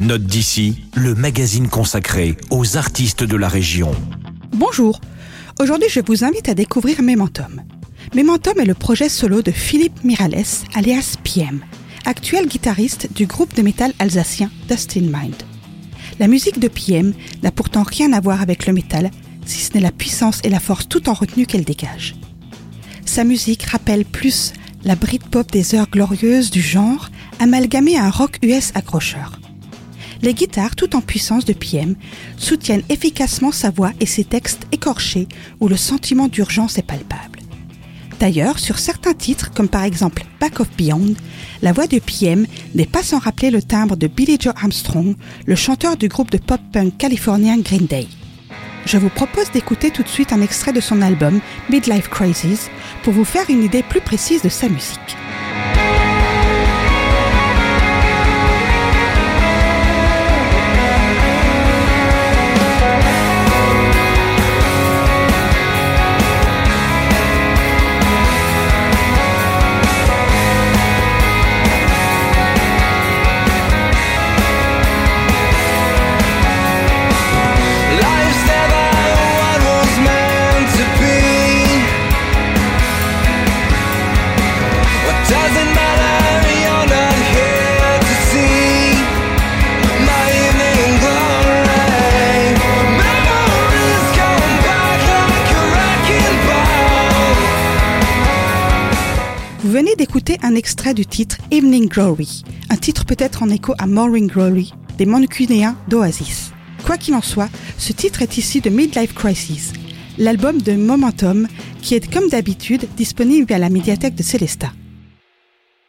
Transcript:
Note d'ici, le magazine consacré aux artistes de la région. Bonjour. Aujourd'hui, je vous invite à découvrir Mementum. Mementum est le projet solo de Philippe Mirales, alias PM, actuel guitariste du groupe de métal alsacien Dustin Mind. La musique de PM n'a pourtant rien à voir avec le métal, si ce n'est la puissance et la force tout en retenue qu'elle dégage. Sa musique rappelle plus la Britpop des heures glorieuses du genre, amalgamée à un rock US accrocheur. Les guitares, tout en puissance de PM, soutiennent efficacement sa voix et ses textes écorchés où le sentiment d'urgence est palpable. D'ailleurs, sur certains titres, comme par exemple Back of Beyond, la voix de PM n'est pas sans rappeler le timbre de Billy Joe Armstrong, le chanteur du groupe de pop-punk californien Green Day. Je vous propose d'écouter tout de suite un extrait de son album Midlife Crisis pour vous faire une idée plus précise de sa musique. Vous venez d'écouter un extrait du titre Evening Glory, un titre peut-être en écho à Morning Glory des Mancunéens d'Oasis. Quoi qu'il en soit, ce titre est ici de Midlife Crisis, l'album de Momentum qui est comme d'habitude disponible à la médiathèque de Célestat.